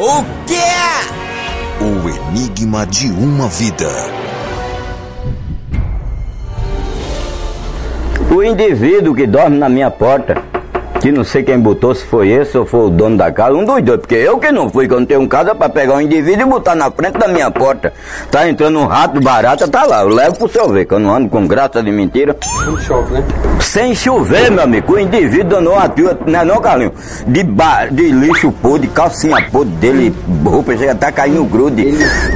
O quê? O enigma de uma vida. O indivíduo que dorme na minha porta que não sei quem botou, se foi esse ou foi o dono da casa, um dos dois, porque eu que não fui, que eu não tenho casa pra pegar um indivíduo e botar na frente da minha porta. Tá entrando um rato barata, tá lá, eu levo pro seu ver, que eu não ando com graça de mentira. Sem chove, né? Sem chover, meu amigo, o indivíduo danou uma tua, não é não, Carlinhos? De, ba, de lixo podre, calcinha podre dele, roupa, chega até cair no grude,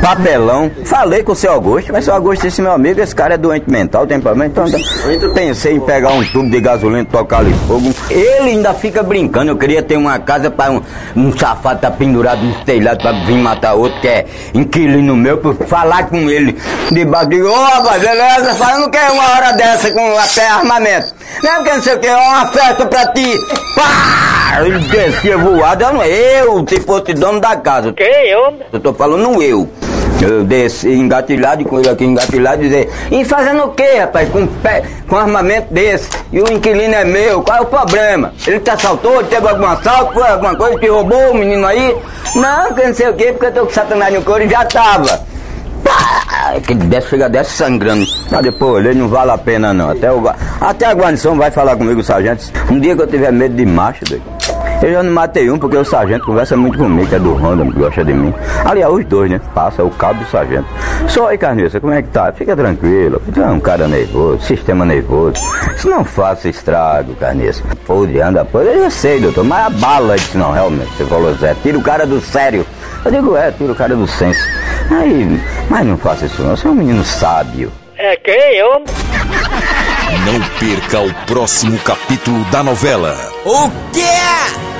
papelão. Falei com o seu Augusto, mas o seu Augusto disse, meu amigo, esse cara é doente mental, tem problema, então pensei em pegar um tubo de gasolina e tocar ali fogo. Ele ainda fica brincando. Eu queria ter uma casa para um, um safado tá pendurado no telhado para vir matar outro que é inquilino meu, pra falar com ele debaixo de. Ô, rapaz, beleza? Falando que é uma hora dessa com até armamento. Não, porque não sei o que, é uma festa pra ti. Pá! Ele descia voado, eu não eu, se fosse dono da casa. Que eu? Eu tô falando eu. Eu desci engatilhado com ele aqui engatilhado dizer, e fazendo o que, rapaz, com, pé, com armamento desse? E o inquilino é meu, qual é o problema? Ele te assaltou, teve algum assalto, foi alguma coisa, te roubou o menino aí? Não, que não sei o que, porque eu tô com satanás no couro e já tava. Pá, que desce, chega desce sangrando. Mas depois ele não vale a pena não. Até, o, até a guarnição vai falar comigo, sargento. Um dia que eu tiver medo de macho, doido. Eu já não matei um porque o sargento conversa muito comigo, que é do Honda, que gosta de mim. Aliás, os dois, né? Passa o cabo do sargento. Só aí, Carniça, como é que tá? Fica tranquilo. Tu é um cara nervoso, sistema nervoso. Isso não faça estrago, Carniça. Podre, anda podre. Eu já sei, doutor, mas a bala disse, não, realmente, você falou Zé, tira o cara do sério. Eu digo, é, tira o cara do senso. Aí, mas não faça isso não, você é um menino sábio. É que eu? Não perca o próximo capítulo da novela. O quê?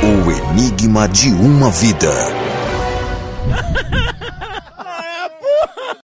O Enigma de uma Vida.